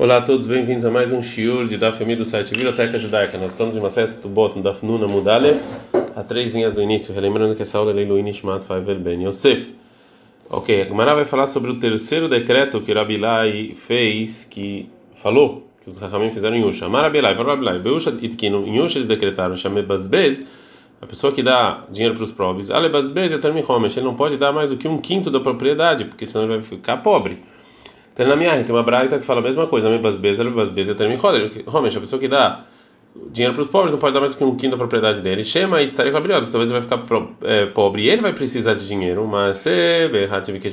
Olá a todos, bem-vindos a mais um shiur de Daf do site Biblioteca Judaica. Nós estamos em uma seta do Bot, no Daf Nuna Mudale, a três linhas do início, relembrando que essa aula é Leilu Nishmat Faivel Ben Yosef. Ok, a Gemara vai falar sobre o terceiro decreto que Rabilai fez, que falou, que os Rahamim fizeram em Yusha. Amar Rabilai, falou Rabilai, Beusha Itkinu, em Yusha eles decretaram, chamei Basbez, a pessoa que dá dinheiro para os pobres, Ale Basbez e Termi Homesh, ele não pode dar mais do que um quinto da propriedade, porque senão ele vai ficar pobre. Tem na minha tem uma braita que fala a mesma coisa, me basbeza, basbeza, termi Realmente, a pessoa que dá dinheiro para os pobres não pode dar mais do que um quinto da propriedade dele. Chama e estaria com a que talvez ele vai ficar é, pobre e ele vai precisar de dinheiro. Mas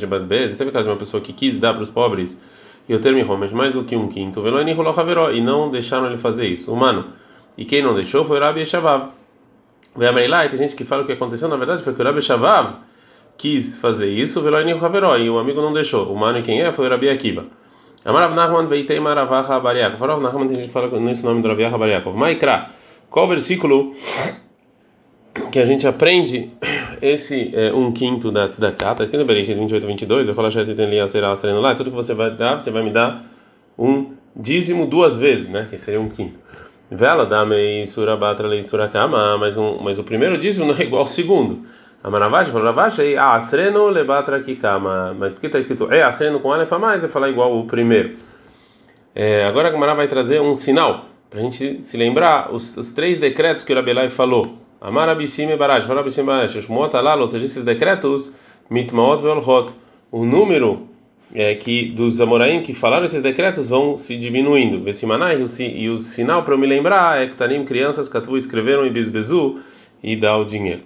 basbeza, teve caso de uma pessoa que quis dar para os pobres e eu termi mais do que um quinto, e não deixaram ele fazer isso. Humano. E quem não deixou foi o Rabi Shavav. Vem a tem gente que fala o que aconteceu na verdade foi que o Rabi Shavav quis fazer isso, e o amigo não deixou. O mano quem é foi o Rabi Akiva. Amarav Nachman veitei maravaha bariakov. Farav Nachman tem gente que fala nesse nome do Rabi Bariakov. Maikra, qual versículo que a gente aprende esse é, um quinto da tzedakah? Está escrito em Bereshit 28 22, eu falo lá, tudo que você vai dar, você vai me dar um dízimo duas vezes, né? Que seria um quinto. Vela dá-me surabatra lei surakama, mas um, mas o primeiro dízimo não é igual ao segundo. A Maravash falou, Ravash, aí, ah, asreno lebatra kikama. Mas por que está escrito é asreno com alef a mais? É falar igual o primeiro. É, agora a Gamara vai trazer um sinal para a gente se lembrar os, os, três decretos que o Rabelai falou. Amar abissim e barash, falar abissim e barash, shmot alal, ou seja, esses decretos, mitmaot velhot. O número é, que dos Amoraim que falaram esses decretos vão se diminuindo. Vesimanai, e o sinal para eu me lembrar é que Tanim, crianças, Katvu escreveram e Bisbezu e dá o dinheiro.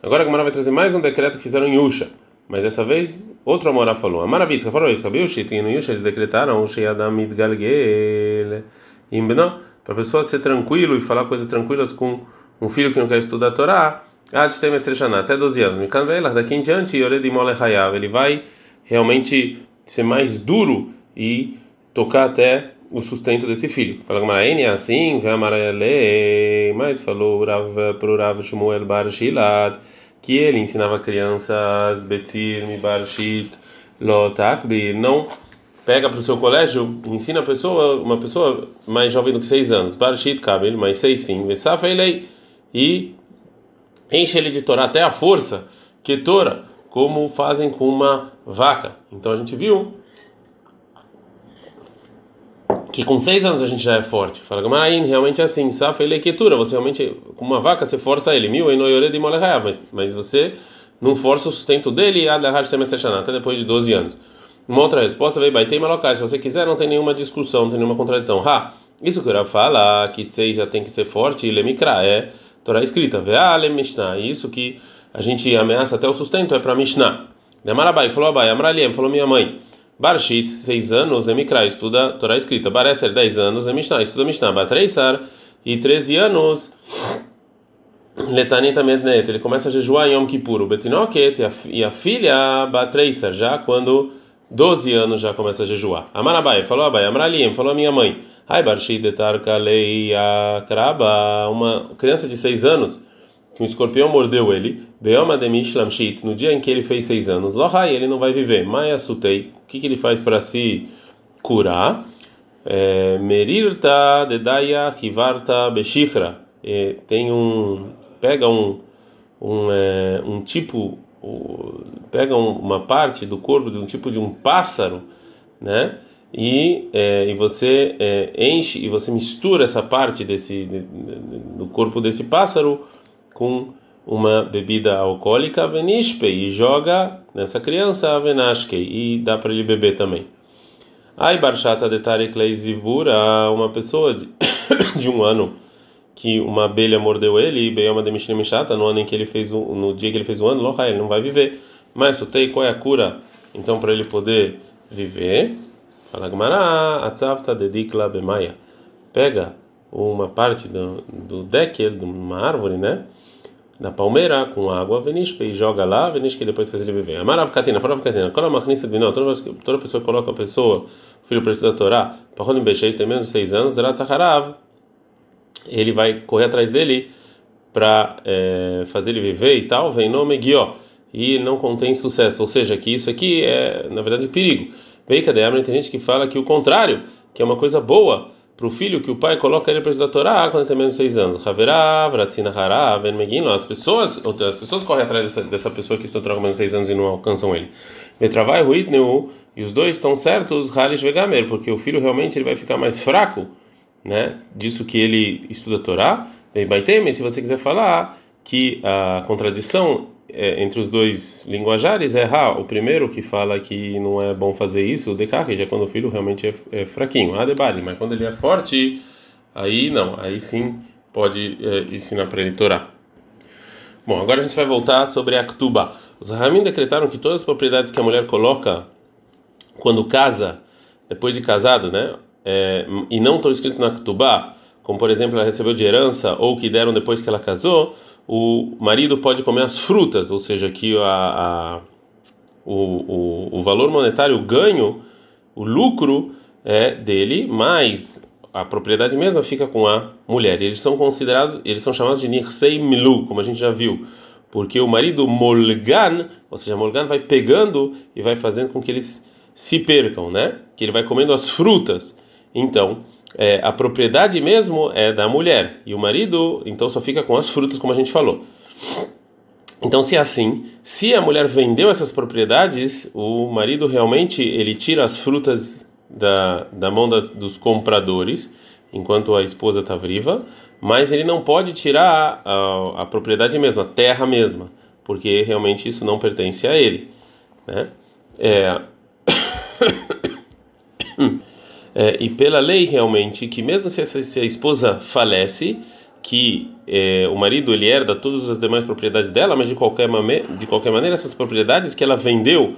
Agora a Gamara vai trazer mais um decreto que fizeram em Yusha. Mas dessa vez, outro Amorá falou. Amarabitzka falou isso. Rabi Yushit, e no Yusha eles decretaram Sheyadamid Galgel. Imbno, para a pessoa ser tranquilo e falar coisas tranquilas com um filho que não quer estudar a Torá. Até 12 anos. Daqui em diante, ele vai realmente ser mais duro e tocar até o sustento desse filho. Fala é assim, mas falou para o Rav Shmuel Bar Shilat que ele ensinava crianças Betir Bar Shit Lotakbir, não pega para o seu colégio, ensina pessoa, uma pessoa mais jovem do que seis anos, Bar Shit Kabel, mais seis sim, Vesafa ele e enche ele de Torá até a força, que Tora, como fazem com uma vaca. Então a gente viu que com seis anos a gente já é forte. Fala Gamarain, realmente é assim. Safa ele leitura, você realmente com uma vaca você força ele. Mil enoyore de mas mas você não força o sustento dele até depois de 12 anos. Uma outra resposta veio Baitei Malocai. Se você quiser, não tem nenhuma discussão, não tem nenhuma contradição. Ha, isso que eu fala que seis já tem que ser forte e lemikra é Torá escrita. Veale Mishnah. Isso que a gente ameaça até o sustento é para Mishnah. Demarabai falou Abai, Amraliem falou minha mãe. Barshit, 6 anos, Lemikra, estuda Torá escrita. Bareser, 10 anos, Lemishná, estuda Mishnah. Batreisar, e 13 anos, Letanita Mednet, ele começa a jejuar em Yom Kippur. Betinoket e a filha, Batreisar, já quando 12 anos já começa a jejuar. Amarabai, falou Abai, Amralim, falou a minha mãe. Ai, Barshit, Etarka, Leia, Kraba, uma criança de 6 anos que um escorpião mordeu ele, no dia em que ele fez seis anos, Lohai, ele não vai viver. Maia Sutei, o que, que ele faz para se curar? É, Merirta Dedaya Hivarta Beshichra. Tem um. Pega um. Um, é, um tipo. Pega uma parte do corpo de um tipo de um pássaro, né? E, é, e você é, enche e você mistura essa parte desse do corpo desse pássaro com uma bebida alcoólica, venishpe, e joga nessa criança, venashke, e dá para ele beber também. Ai barchata de Tarek Leizibura, uma pessoa de, de um ano que uma abelha mordeu ele, e Beyoma de Mishnemishata, no ano em que ele fez o, no dia que ele fez o ano, Lohai, ele não vai viver. Mas sutei, qual é a cura? Então, para ele poder viver, fala Gmará, Atzavta dedikla bemaya. Pega uma parte do, do deck, de uma árvore, né? Na palmeira com água, venishpe e joga lá, venishpe depois faz ele beber. Amarav katina, farav katina, qual a machnista de toda, pessoa coloca a pessoa, o filho precisa da Torá, parronim becheis tem menos de seis anos, zerat sacharav, ele vai correr atrás dele para é, fazer ele viver e tal, vem nome guió, e não contém sucesso, ou seja, que isso aqui é, na verdade, perigo. Vem cadê? Tem gente que fala que o contrário, que é uma coisa boa para o filho que o pai coloca ele para estudar Torá quando ele tem menos de seis anos. As pessoas, as pessoas correm atrás dessa, dessa pessoa que estuda Torá com menos de seis anos e não alcançam ele. E os dois estão certos, Halish Vegamer, porque o filho realmente ele vai ficar mais fraco, né? Disso que ele estuda Torá. Baitem, se você quiser falar que a contradição é, entre os dois linguajares é Ra, o primeiro que fala que não é bom fazer isso, o Dekaki, já quando o filho realmente é, é fraquinho, a Debali, mas quando ele é forte, aí não, aí sim pode é, ensinar para ele Torá. Bom, agora a gente vai voltar sobre a Ktuba. Os Rahamim decretaram que todas as propriedades que a mulher coloca quando casa, depois de casado, né, é, e não estão escritos na Ktuba, como por exemplo ela recebeu de herança ou que deram depois que ela casou, o marido pode comer as frutas, ou seja, que a, a o, o, o valor monetário, o ganho, o lucro é dele, mas a propriedade mesma fica com a mulher. Eles são considerados, eles são chamados de nirsei milu, como a gente já viu, porque o marido molgan, ou seja, molgan vai pegando e vai fazendo com que eles se percam, né? Que ele vai comendo as frutas. Então, é, a propriedade mesmo é da mulher e o marido então só fica com as frutas como a gente falou. Então se é assim se a mulher vendeu essas propriedades o marido realmente ele tira as frutas da, da mão da, dos compradores enquanto a esposa está viva mas ele não pode tirar a, a, propriedade mesma a terra mesma porque realmente isso não pertence a ele né? É é, e pela lei realmente que mesmo se, se a esposa falece que é, o marido ele herda todas as demais propriedades dela mas de qualquer de qualquer maneira essas propriedades que ela vendeu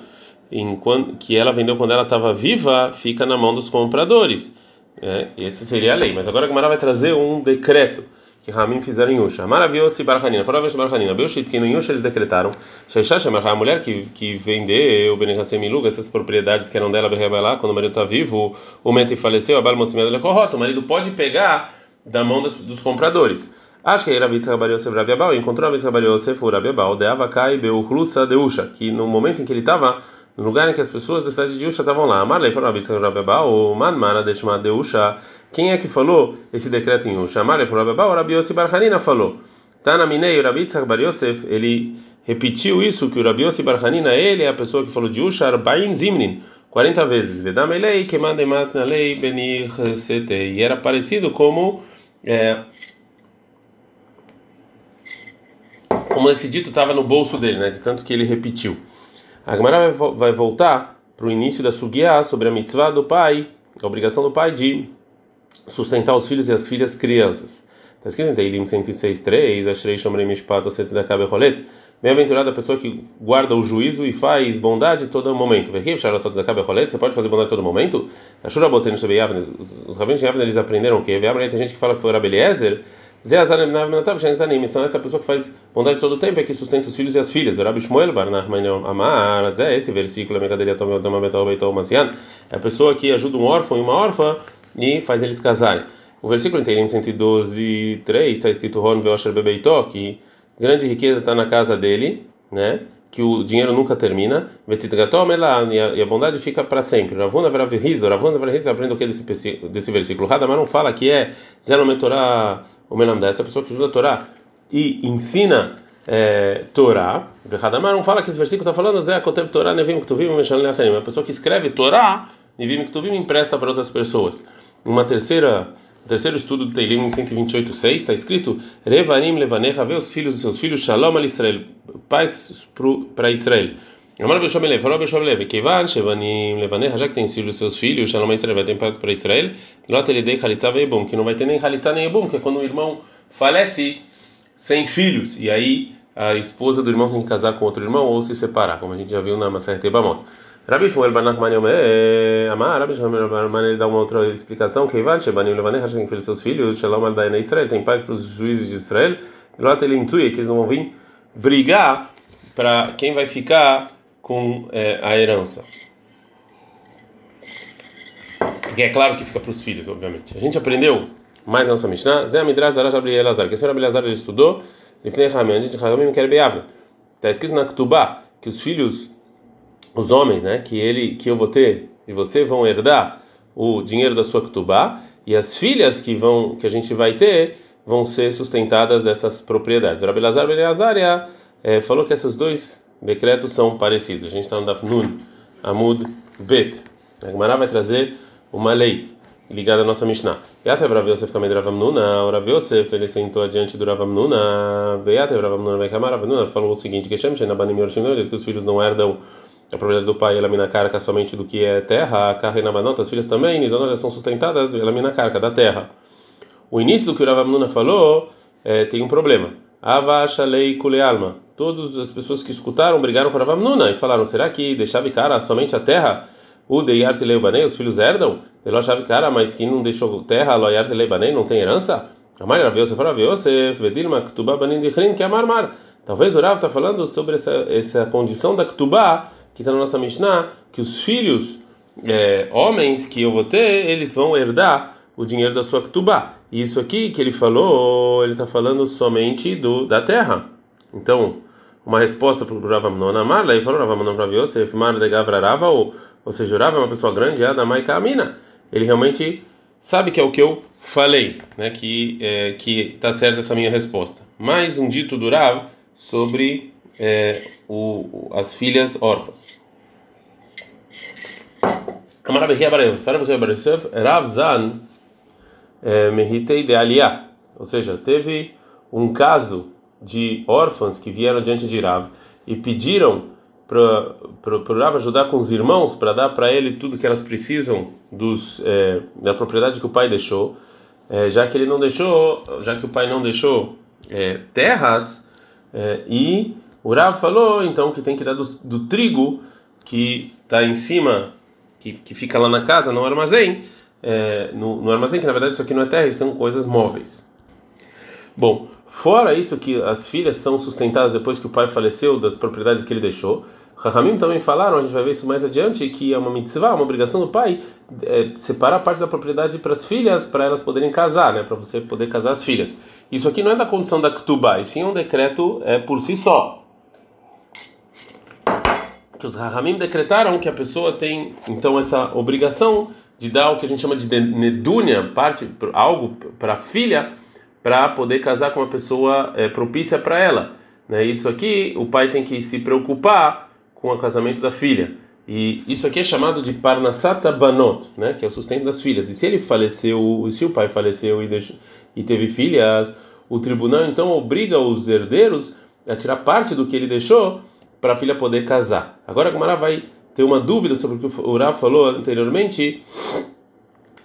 enquanto que ela vendeu quando ela estava viva fica na mão dos compradores. É, essa seria a lei. Mas agora a Gamara vai trazer um decreto que Ramim fizeram em Yusha. Maravilhoso Barhanina. Fora a Barhanina. Beushit, que no Yusha eles decretaram. Sheisha chamar a mulher que que vendeu o Benehassem essas propriedades que eram dela, lá quando o marido está vivo, o mente faleceu, a Balmotzimeda Lekorot. O marido pode pegar da mão dos, dos compradores. Acho que era Vitsa Rabariosef Rabiabal. Encontrou a Vitsa Rabariosef Rabiabal de Avakai Beuchlusa de Usha, que no momento em que ele estava no lugar em que as pessoas da cidade de Usha estavam lá. Marley falou Rabitsa Rabebal, o Manmara Deshma de Usha. Quem é que falou esse decreto em Usha? Marley falou Rabebal, Rabi Yossi Barhanina falou. Tana Minei, o Rabitsa Bar Yosef, ele repetiu isso, que o Rabi Yossi Barhanina, ele é a pessoa que falou de Usha, Arbaim Zimnin, 40 vezes. Vedamelei, Kemandemat Nalei Benir Sete. E era parecido como. É, como esse dito estava no bolso dele, né? De tanto que ele repetiu. A Gemara vai voltar para o início da Sugiá sobre a mitzvah do pai, a obrigação do pai de sustentar os filhos e as filhas crianças. Está escrito em Teilim 106.3, Ashrei Shomrei Mishpat Osetzedakah Becholet, Bem-aventurada a pessoa que guarda o juízo e faz bondade todo momento. Você pode fazer bondade todo momento? Os rabinos de Yavne eles aprenderam o quê? Tem gente que fala que foi Rabeliezer, são essa pessoa que faz bondade todo o tempo, é que sustenta os filhos e as filhas. Rabi esse versículo é a pessoa que ajuda um órfão e uma órfã e faz eles casarem. O versículo em Teirim 112, 3 está escrito Ron Veosher Bebeitó, que grande riqueza está na casa dele, né? Que o dinheiro nunca termina. E a bondade fica para sempre. Ravuna Veravihiza, Ravuna Veravihiza aprende o que desse, desse versículo. Radamar não fala que é Zelo Metorá o Melam dessa pessoa que estuda a Torá e ensina é, Torá. Não fala que esse versículo está falando Zé Kotev Torá Nevim Ktuvim Meshan Leacharim. A pessoa que escreve Torá Nevim Ktuvim empresta para outras pessoas. Uma terceira terceiro estudo do Teilim 128.6 está escrito Revanim Levanecha vê os filhos dos seus filhos Shalom al Israel paz para Israel Amar Beshom Lev, falou Lev, Kevan, Shevanim Levanecha, já que tem filhos seus filhos, Shalom Israel vai ter paz para Israel, Lot ele dei Halitza Veibum, que não vai ter nem Halitza nem Ebum, que é quando o irmão falece sem filhos, e aí a esposa do irmão tem que casar com outro irmão ou se separar, como a gente já viu na Maser Tebamot. Rabi Shmuel Bar Nachman Amar, Rabi Shmuel Bar Nachman ele dá uma outra explicação, Kevan, Shevanim Levanecha, já que tem filhos seus filhos, Shalom al Daina Israel, tem paz para os juízes de Israel, Lot ele intui que eles não vão vir brigar para quem vai ficar com é, a herança. Porque é claro que fica para os filhos, obviamente. A gente aprendeu mais na nossa Mishnah, Zé Midrash Darash Abri Elazar, que o senhor Abelazar ele estudou, Lifnei Ramen, a gente Ramen quer beável. Está escrito na Ketubá que os filhos, os homens, né, que ele, que eu vou ter e você vão herdar o dinheiro da sua ktubá e as filhas que vão que a gente vai ter vão ser sustentadas dessas propriedades. Rabi Lazar Ben Azaria é, falou que esses dois decretos são parecidos. A gente está no Daf Nun, Amud Bet. A Gemara vai trazer uma lei ligada à nossa Mishnah. Yate Rav Yosef Kamed Rav Amnuna, o Rav Yosef, ele sentou adiante do Rav Amnuna, Veyate Rav Amnuna Rav Amnuna falou o seguinte, que Shem Shenabanim Yorshim, que os filhos não herdam a propriedade do pai, ela mina carca somente do que é terra, a carra e nabanota, as filhas também, Nizona são sustentadas, ela mina carca da terra. O início do que o Rav Amnuna falou é, tem um problema. Ava Shalei Kulealma. Todas as pessoas que escutaram brigaram com o Rav Amnuna e falaram, será que deixava cara somente a terra? O Deyart Leibanei, os filhos herdam? Ele chave cara, mas quem não deixou terra, Loyart Leibanei, não tem herança? A mãe Rav Yosef, Rav Yosef, Vedilma, Ktubá Banin Dichrin, que é Marmar. Talvez o Rav está falando sobre essa, essa condição da Ktubá, que está na nossa Mishnah, que os filhos, é, homens que eu vou ter, eles vão herdar o dinheiro da sua Ktubá. E isso aqui que ele falou, ele está falando somente do da terra. Então, uma resposta para o Rav Amnon Amar, ele falou Rav Amnon Rav Yosef, Mar de Gavrarava, ou ou seja, é uma pessoa grande, Adamai Kamina. Ele realmente sabe que é o que eu falei, né? Que é, que está certa essa minha resposta. Mais um dito do Rav sobre é, o, as filhas órfãs. Rav Zan é, de Aliyah, ou seja, teve um caso de órfãs que vieram diante de Rav e pediram para ajudar com os irmãos para dar para ele tudo que elas precisam dos é, da propriedade que o pai deixou. É, já que ele não deixou já que o pai não deixou é, terras é, e o Rav falou então que tem que dar do, do trigo que está em cima que, que fica lá na casa no armazém é, no, no armazém que na verdade isso aqui não é terra são coisas móveis bom fora isso que as filhas são sustentadas depois que o pai faleceu das propriedades que ele deixou Rahamim também falaram, a gente vai ver isso mais adiante, que é uma mitzvah, uma obrigação do pai é, separar parte da propriedade para as filhas, para elas poderem casar, né, para você poder casar as filhas. Isso aqui não é da condição da Ktubá, e sim um decreto é, por si só. Que os Rahamim decretaram que a pessoa tem então essa obrigação de dar o que a gente chama de nedúnia, parte, algo para a filha, para poder casar com uma pessoa é, propícia para ela. Né? Isso aqui o pai tem que se preocupar com o casamento da filha. E isso aqui é chamado de Parnasata Banot, né, que é o sustento das filhas. E se ele faleceu, se o pai faleceu e, deixou, e teve filhas, o tribunal então obriga os herdeiros a tirar parte do que ele deixou para a filha poder casar. Agora a Gumara vai ter uma dúvida sobre o que o Urav falou anteriormente,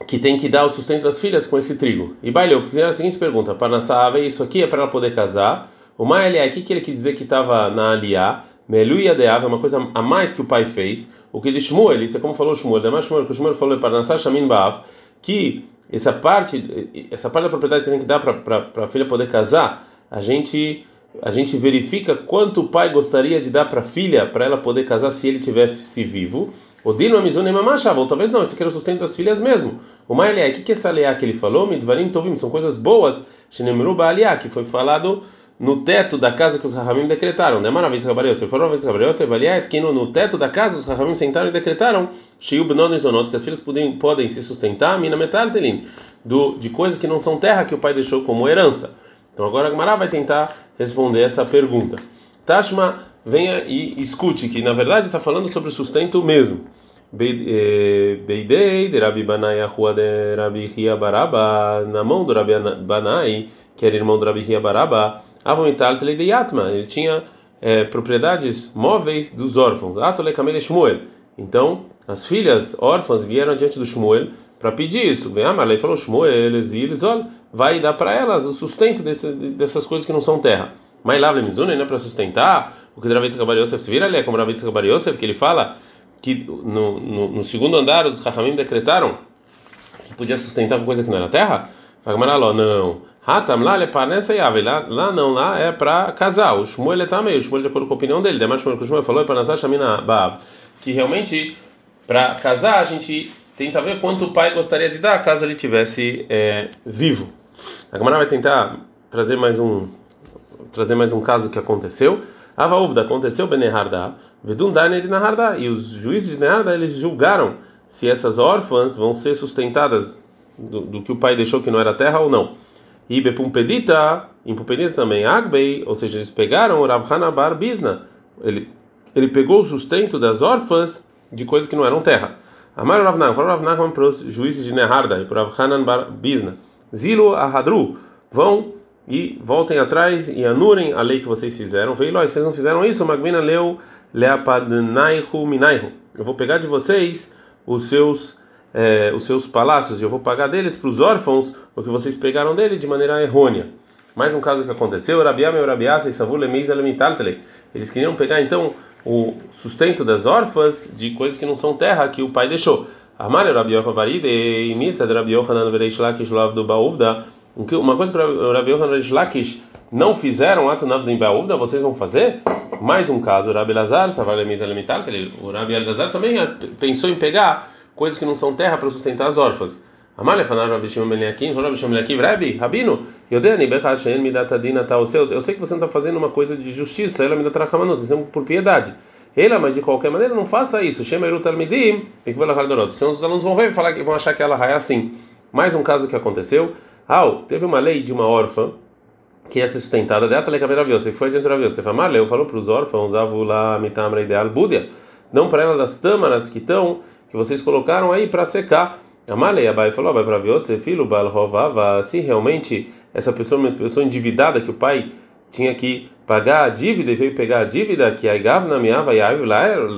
que tem que dar o sustento das filhas com esse trigo. E Baileu, fizeram a seguinte pergunta: Parnassava, isso aqui é para ela poder casar? O Maelé, o que ele quis dizer que estava na aliá? Meluia de é uma coisa a mais que o pai fez. O que de Shmuel, isso é como falou Shmuel, demais Shmuel, que o Shmuel falou para dançar Shamin Baav, que essa parte, essa parte da propriedade você tem que dar para a filha poder casar, a gente a gente verifica quanto o pai gostaria de dar para a filha para ela poder casar se ele tivesse vivo. O Dino Amizune Mamachava, talvez não, isso aqui era o sustento das filhas mesmo. O Maelé, o que é essa leá que ele falou? Midvarim Tovim, são coisas boas. Shenemru Baaliá, que foi falado no teto da casa que os Rahamim decretaram. Né? Maravilha, Gabriel. Se for uma vez Gabriel, você avaliar que no, teto da casa os Rahamim sentaram e decretaram Shiub non zonot, que as filhas podem, podem se sustentar, mina metal telin, do de coisas que não são terra que o pai deixou como herança. Então agora a Gemara vai tentar responder essa pergunta. Tashma, venha e escute que na verdade está falando sobre o sustento mesmo. Eh, Beidei de Rabi Banai a rua de Rabi Ria Baraba, na mão do Rabi Banai, que era irmão do Rabi Ria Baraba, Avomital Teledeyatma, ele tinha é, propriedades móveis dos órfãos. Atole Kamele Shmuel. Então, as filhas órfãs vieram diante do Shmuel para pedir isso. Vem Amalei falou: Shmuel, Exilzol, vai dar para elas o sustento desse, dessas coisas que não são terra. Mas lá, Lemizune, né, para sustentar, o que David Gabar se vira ali, é como David Gabar que ele fala que no, no, no segundo andar os Rahamim decretaram que podia sustentar com coisa que não era terra. Fagmaraló, não. Hatam lá leparnessa e ave. Lá, lá não, lá é para casar. O Shmuel é também. O Shmuel, de acordo com a opinião dele, demais o Shmuel falou, é para nascer Shamina Bab. Que realmente, para casar, a gente tenta ver quanto o pai gostaria de dar caso ele tivesse é, vivo. A Gamara vai tentar trazer mais um trazer mais um caso que aconteceu. Ava Uvda aconteceu Beneharda, Vedum Dane de Naharda. E os juízes de Neharda eles julgaram se essas órfãs vão ser sustentadas do, do que o pai deixou que não era terra ou não. E Bepumpedita, em Pumpedita também, Agbei, ou seja, eles pegaram o Rav Bar Bisna. Ele, ele pegou o sustento das órfãs de coisas que não eram terra. Amar Rav Nachman, Rav para os juízes de Neharda e para Rav Hanan Bisna. Zilo Ahadru, vão e voltem atrás e anulem a lei que vocês fizeram. Veio, vocês não fizeram isso, Magvina leu Leapadnaihu Minaihu. Eu vou pegar de vocês os seus é, os seus palácios e eu vou pagar deles para os órfãos o que vocês pegaram dele de maneira errônea. Mais um caso que aconteceu, Rabiama e Rabiasa e Savul Eles queriam pegar então o sustento das órfãs de coisas que não são terra que o pai deixou. Amar Rabi Yochavaride e Mirta de Rabi Yochanan Vereish Lakish Lav do Baúvda. Uma coisa que Rabi Yochanan Vereish Lakish não fizeram ato na Baúvda, vocês vão fazer? Mais um caso, o Rabi Lazar, Savar Lemisa o Rabi Lazar também pensou em pegar coisas que não são terra para sustentar as órfãs. Amalha falar Rabi Shimon Ben Yakin, Rabi Shimon Ben Yakin, Rabi, Rabino, Yodeni Bechashen Midatadina Taoseu. Eu sei que você não está fazendo uma coisa de justiça, ela me dá tracamanut, é por piedade. Ela, mas de qualquer maneira, não faça isso. Shema Eru Talmidim, senão os alunos vão ver falar que vão achar que ela é assim. Mais um caso que aconteceu. Ah, teve uma lei de uma órfã que ser sustentada de Ataleka Você foi adiante da Você falou, falou para os órfãos, lá mitamra ideal Búdia, não para ela das tâmaras que estão que vocês colocaram aí para secar. Amalei Abai falou, vai para você, filho, Balrovava, se realmente essa pessoa, uma pessoa endividada que o pai tinha que pagar a dívida e veio pegar a dívida que a Igavna miava e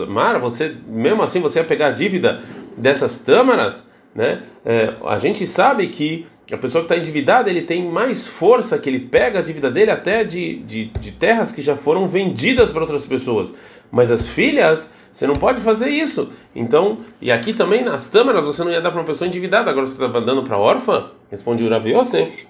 Mar, você mesmo assim você ia pegar a dívida dessas tâmaras, né? É, a gente sabe que a pessoa que está endividada ele tem mais força que ele pega a dívida dele até de, de, de terras que já foram vendidas para outras pessoas. Mas as filhas você não pode fazer isso. Então, e aqui também nas tâmaras você não ia dar para uma pessoa endividada, agora você estava dando para órfã? Responde o Rav Yosef.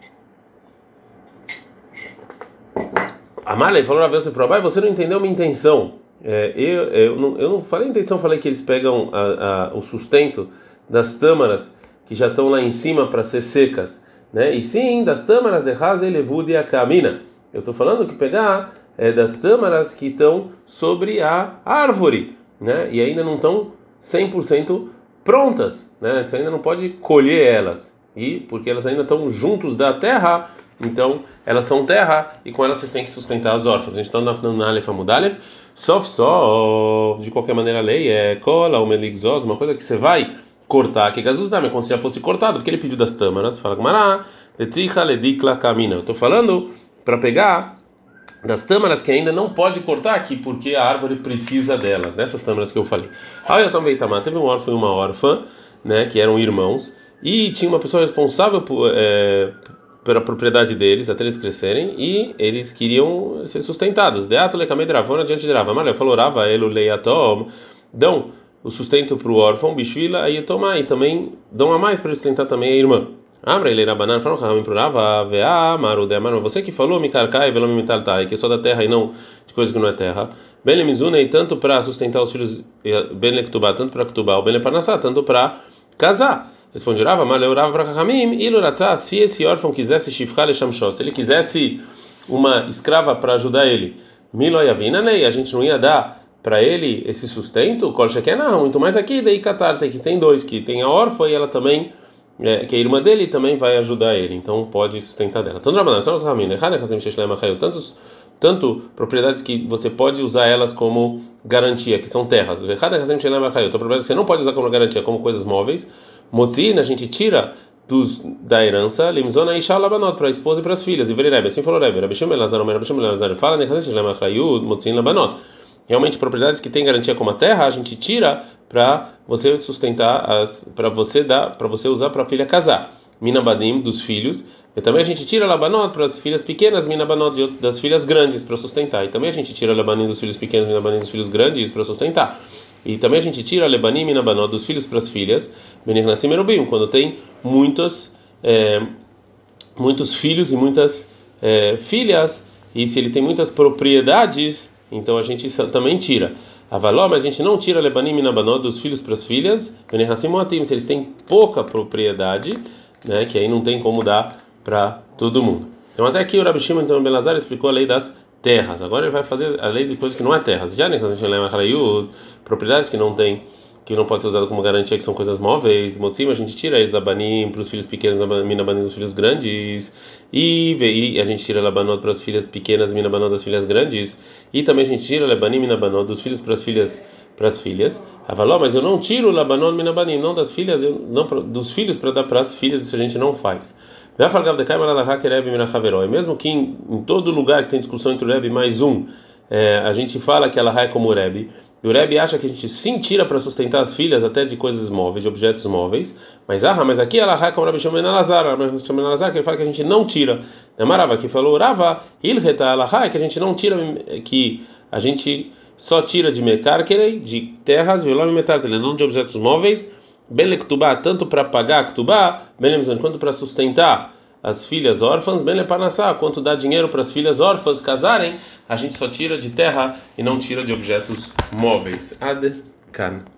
Amalei falou Rav Yosef para você não entendeu minha intenção. É, eu, eu, não, eu não falei intenção, falei que eles pegam a, a, o sustento das tâmaras que já estão lá em cima para ser secas, né? E sim, das tâmaras de Hazel Levud e a Kamina. Eu estou falando que pegar é, das tâmaras que estão sobre a árvore né? E ainda não estão 100% prontas, né? Você ainda não pode colher elas. E porque elas ainda estão juntos da terra, então elas são terra e com elas vocês têm que sustentar as órfãs. A gente está na Alef Amudalef, só de qualquer maneira a lei é cola, o meligzos, uma coisa que você vai cortar, que gasus dá, como se já fosse cortado, porque ele pediu das tâmaras, fala Gmará, letricha ledikla camina. Eu estou falando para pegar das tâmaras que ainda não pode cortar aqui porque a árvore precisa delas, nessas tâmaras que eu falei. Aí eu também tamar, teve um órfão e uma órfã, né, que eram irmãos, e tinha uma pessoa responsável por, é, pela propriedade deles até eles crescerem e eles queriam ser sustentados. De atole kamedravona diante de Rava, Malha falou Rava elo leiatom, dão o sustento para o órfão, bichvila aí tomar e também dão a mais para sustentar também a irmã. Amra ele rabanan falou Rahamim pro Rava, vea maru de amar, você que falou me carcai velo me mitaltai, que é só da terra e não de coisa que não é terra. Ben lemizuna e tanto para sustentar os filhos ben lektubá, tanto para ktubá, ben leparnassá, tanto para casar. Responde Rava, mas Rava para Rahamim, iluratza, se esse órfão quisesse shifchal shamshot, se ele quisesse uma escrava para ajudar ele, milo yavina nei, a gente não ia dar para ele esse sustento, kol não, muito mais aqui, daí catar, que tem dois, que tem a órfã e ela também é, que a irmã dele também vai ajudar ele, então pode sustentar dela. Tanto os tantos tanto propriedades que você pode usar elas como garantia, que são terras. Então, propriedades que você não pode usar como garantia, como coisas móveis. Motzin, a gente tira dos, da herança, limzona e shalabanot para a esposa e para as filhas. E verirebe, assim falou Rebe, Rabishim Elazar, Rabishim Elazar, fala, motzin labanot. Realmente, propriedades que têm garantia como a terra, a gente tira para você sustentar as para você dar para você usar para a filha casar minabadim dos filhos e também a gente tira labanot para as filhas pequenas minabanot das filhas grandes para sustentar e também a gente tira labanim dos filhos pequenos minabanim dos filhos grandes para sustentar e também a gente tira lebanim minabanot dos filhos para as filhas benignasim erubim quando tem muitos é, muitos filhos e muitas é, filhas e se ele tem muitas propriedades então a gente também tira. Avaló, mas a gente não tira Lebanim e Nabanó dos filhos para as filhas, se eles têm pouca propriedade, né, que aí não tem como dar para todo mundo. Então até aqui o Rabi Shimon então Belazar explicou a lei das terras. Agora ele vai fazer a lei de coisas que não é terras. Já propriedades que não têm que não pode ser usado como garantia que são coisas móveis, motzim a gente tira eles da banim para os filhos pequenos, mina banim dos filhos grandes, e, e a gente tira labanot para as filhas pequenas, mina banot das filhas grandes, e também a gente tira labanim, mina banot dos filhos para as filhas para as filhas. Avaló, mas eu não tiro labanon mina banim, não das filhas, eu, não dos filhos para dar para as filhas, isso a gente não faz. Mesmo que em, em todo lugar que tem discussão entre o Rebbe mais um, é, a gente fala que ela é como o Rebbe, e o Rebbe acha que a gente sim tira para sustentar as filhas até de coisas móveis, de objetos móveis, mas ah, mas aqui ela é como o Rebbe chama Lazar, chama Lazar, que ele fala que a gente não tira. Marava que falou Rava, Ilheta ela que a gente não tira, que a gente só tira de Mekarkerei, de terras, vilão e metal, não de objetos móveis lektubá, tanto para pagar ktubá, ben quanto para sustentar as filhas órfãs, ben lepanassá, quanto dar dinheiro para as filhas órfãs casarem, a gente só tira de terra e não tira de objetos móveis. Ad kan.